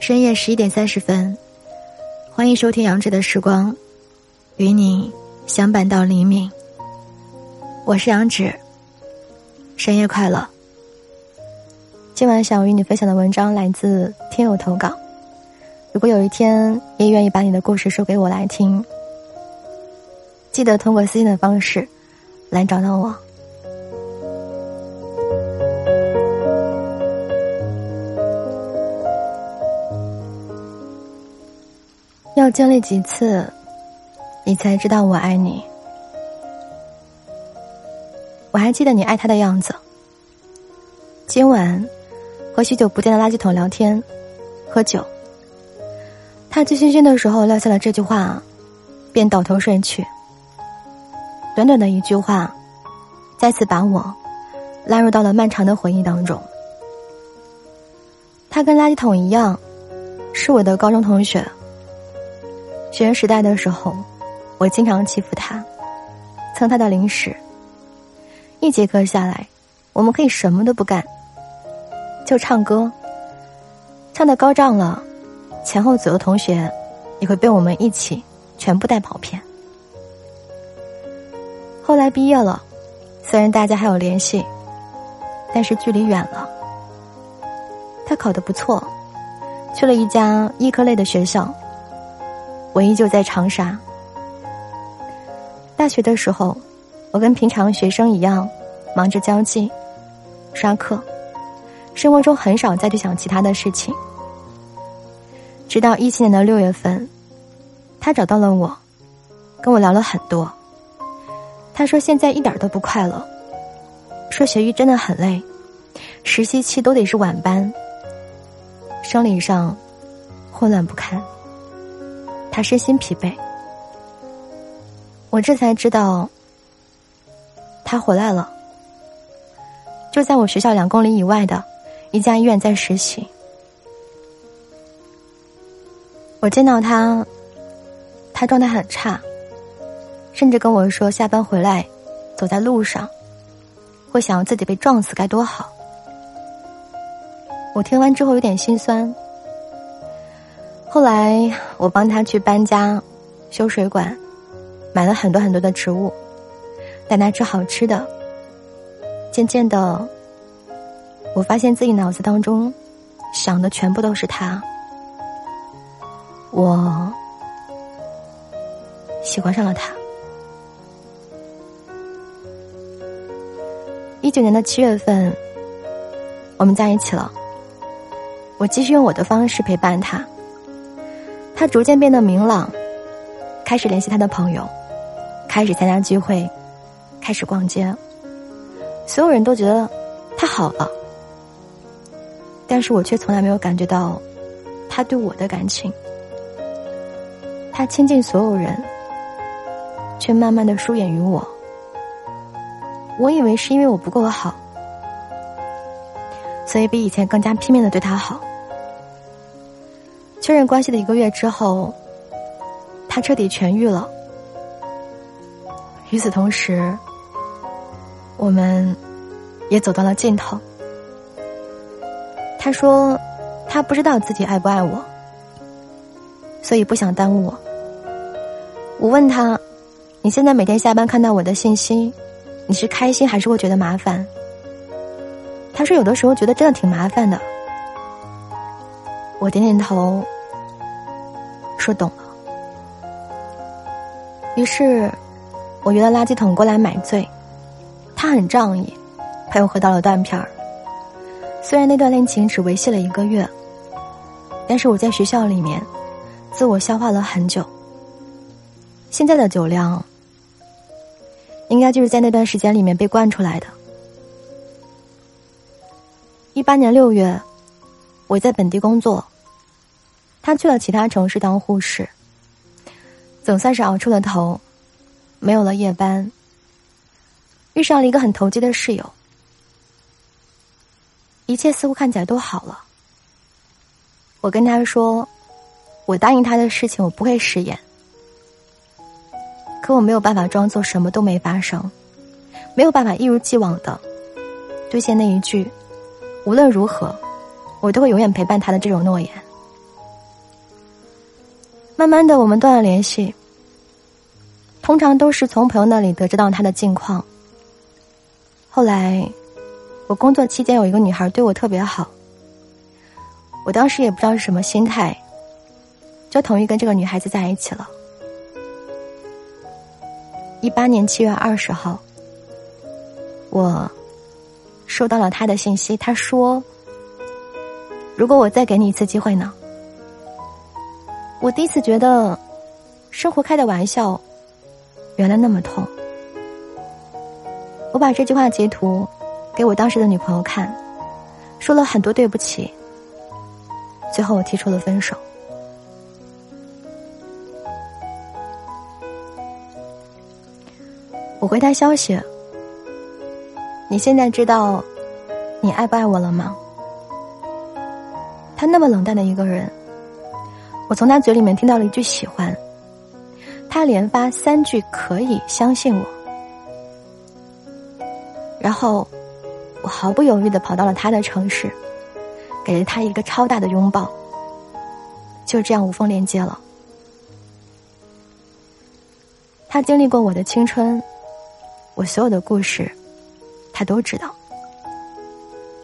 深夜十一点三十分，欢迎收听杨志的时光，与你相伴到黎明。我是杨芷，深夜快乐。今晚想与你分享的文章来自听友投稿。如果有一天你也愿意把你的故事说给我来听，记得通过私信的方式来找到我。经历几次，你才知道我爱你？我还记得你爱他的样子。今晚和许久不见的垃圾桶聊天、喝酒。他醉醺醺的时候撂下了这句话，便倒头睡去。短短的一句话，再次把我拉入到了漫长的回忆当中。他跟垃圾桶一样，是我的高中同学。学生时代的时候，我经常欺负他，蹭他的零食。一节课下来，我们可以什么都不干，就唱歌，唱的高涨了。前后左右同学也会被我们一起全部带跑偏。后来毕业了，虽然大家还有联系，但是距离远了。他考得不错，去了一家医科类的学校。我依旧在长沙。大学的时候，我跟平常学生一样，忙着交际、刷课，生活中很少再去想其他的事情。直到一七年的六月份，他找到了我，跟我聊了很多。他说现在一点都不快乐，说学医真的很累，实习期都得是晚班，生理上混乱不堪，他身心疲惫。我这才知道，他回来了，就在我学校两公里以外的一家医院在实习。我见到他，他状态很差，甚至跟我说下班回来，走在路上，会想要自己被撞死该多好。我听完之后有点心酸。后来我帮他去搬家、修水管，买了很多很多的植物，带他吃好吃的。渐渐的，我发现自己脑子当中想的全部都是他。我喜欢上了他。一九年的七月份，我们在一起了。我继续用我的方式陪伴他，他逐渐变得明朗，开始联系他的朋友，开始参加聚会，开始逛街。所有人都觉得他好了，但是我却从来没有感觉到他对我的感情。他亲近所有人，却慢慢的疏远于我。我以为是因为我不够好，所以比以前更加拼命的对他好。确认关系的一个月之后，他彻底痊愈了。与此同时，我们也走到了尽头。他说，他不知道自己爱不爱我，所以不想耽误我。我问他：“你现在每天下班看到我的信息，你是开心还是会觉得麻烦？”他说：“有的时候觉得真的挺麻烦的。”我点点头，说懂了。于是，我约了垃圾桶过来买醉，他很仗义，陪我喝到了断片儿。虽然那段恋情只维系了一个月，但是我在学校里面自我消化了很久。现在的酒量，应该就是在那段时间里面被灌出来的。一八年六月，我在本地工作，他去了其他城市当护士，总算是熬出了头，没有了夜班，遇上了一个很投机的室友，一切似乎看起来都好了。我跟他说，我答应他的事情，我不会食言。可我没有办法装作什么都没发生，没有办法一如既往的兑现那一句“无论如何，我都会永远陪伴他的”这种诺言。慢慢的，我们断了联系。通常都是从朋友那里得知到他的近况。后来，我工作期间有一个女孩对我特别好，我当时也不知道是什么心态，就同意跟这个女孩子在一起了。一八年七月二十号，我收到了他的信息，他说：“如果我再给你一次机会呢？”我第一次觉得，生活开的玩笑。原来那么痛，我把这句话截图给我当时的女朋友看，说了很多对不起。最后我提出了分手。我回他消息：“你现在知道你爱不爱我了吗？”他那么冷淡的一个人，我从他嘴里面听到了一句喜欢。他连发三句“可以相信我”，然后我毫不犹豫的跑到了他的城市，给了他一个超大的拥抱，就这样无缝连接了。他经历过我的青春，我所有的故事，他都知道，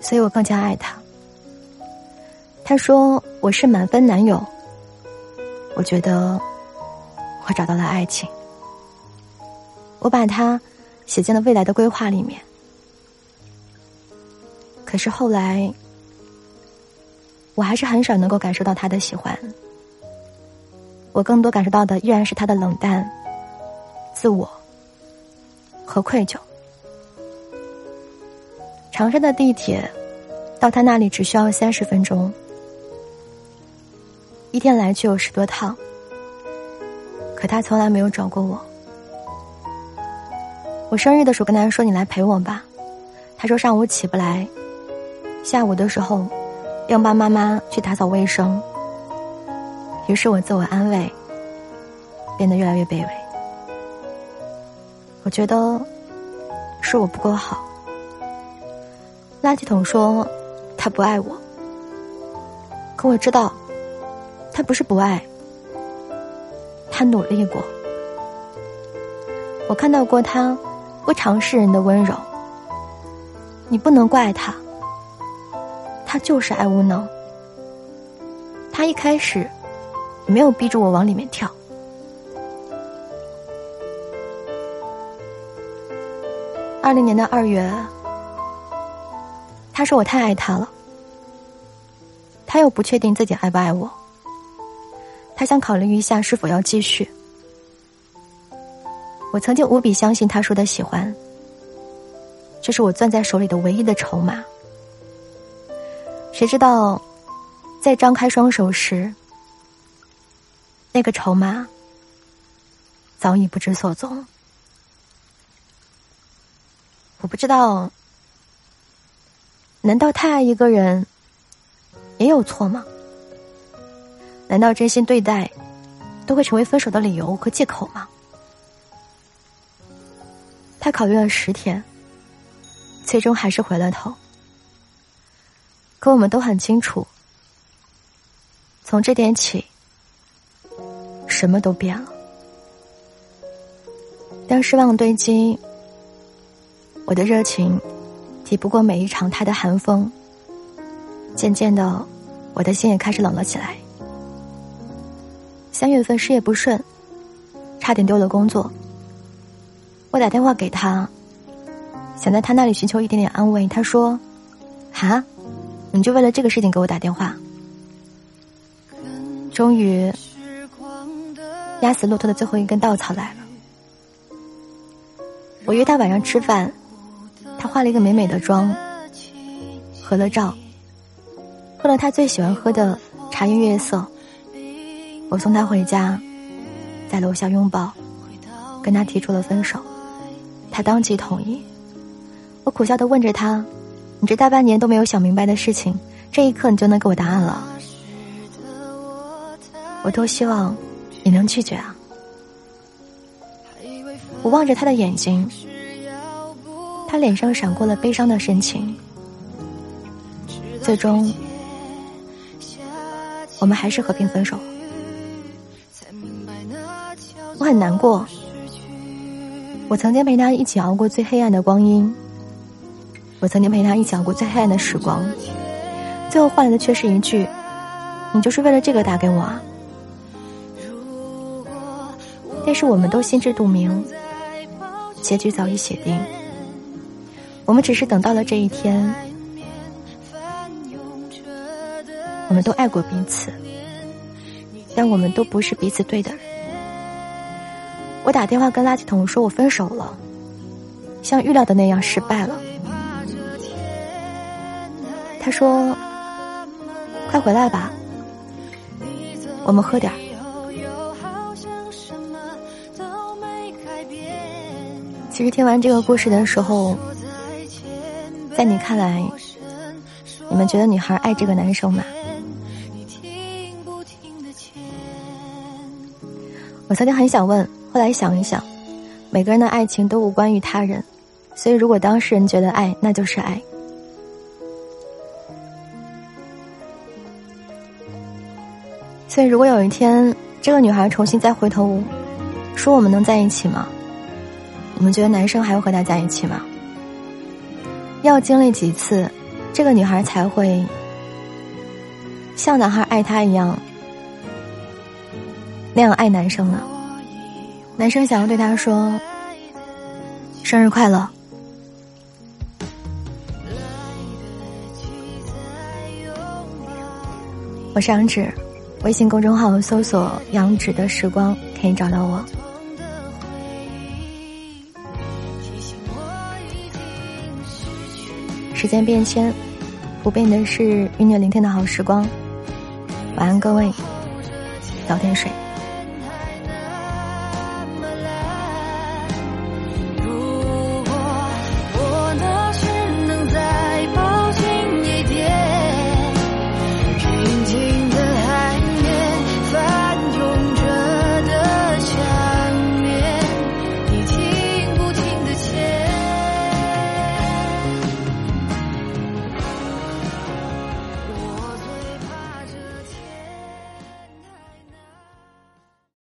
所以我更加爱他。他说我是满分男友，我觉得。我找到了爱情，我把它写进了未来的规划里面。可是后来，我还是很少能够感受到他的喜欢。我更多感受到的依然是他的冷淡、自我和愧疚。长沙的地铁到他那里只需要三十分钟，一天来去有十多趟。可他从来没有找过我。我生日的时候跟他说：“你来陪我吧。”他说上午起不来，下午的时候要帮妈妈去打扫卫生。于是我自我安慰，变得越来越卑微。我觉得是我不够好。垃圾桶说他不爱我，可我知道他不是不爱。他努力过，我看到过他不常示人的温柔。你不能怪他，他就是爱无能。他一开始没有逼着我往里面跳。二零年的二月，他说我太爱他了，他又不确定自己爱不爱我。他想考虑一下是否要继续。我曾经无比相信他说的喜欢，这是我攥在手里的唯一的筹码。谁知道，在张开双手时，那个筹码早已不知所踪。我不知道，难道太爱一个人也有错吗？难道真心对待，都会成为分手的理由和借口吗？他考虑了十天，最终还是回了头。可我们都很清楚，从这点起，什么都变了。当失望堆积，我的热情抵不过每一场他的寒风。渐渐的，我的心也开始冷了起来。三月份事业不顺，差点丢了工作。我打电话给他，想在他那里寻求一点点安慰。他说：“哈，你就为了这个事情给我打电话？”终于，压死骆驼的最后一根稻草来了。我约他晚上吃饭，他化了一个美美的妆，合了照，喝了他最喜欢喝的茶颜悦色。我送他回家，在楼下拥抱，跟他提出了分手，他当即同意。我苦笑的问着他：“你这大半年都没有想明白的事情，这一刻你就能给我答案了？”我多希望你能拒绝啊！我望着他的眼睛，他脸上闪过了悲伤的神情。最终我们还是和平分手。我很难过，我曾经陪他一起熬过最黑暗的光阴，我曾经陪他一起熬过最黑暗的时光，最后换来的却是一句：“你就是为了这个打给我啊？”但是我们都心知肚明，结局早已写定，我们只是等到了这一天，我们都爱过彼此，但我们都不是彼此对的人。我打电话跟垃圾桶说：“我分手了。”像预料的那样失败了。他说：“快回来吧，我们喝点儿。”其实听完这个故事的时候，在你看来，你们觉得女孩爱这个男生吗？我曾经很想问。后来想一想，每个人的爱情都无关于他人，所以如果当事人觉得爱，那就是爱。所以如果有一天这个女孩重新再回头说我们能在一起吗？你们觉得男生还会和她在一起吗？要经历几次，这个女孩才会像男孩爱她一样那样爱男生呢？男生想要对她说：“生日快乐。”我是杨芷，微信公众号搜索“杨芷的时光”可以找到我。时间变迁，不变的是与你聆听的好时光。晚安，各位，早点睡。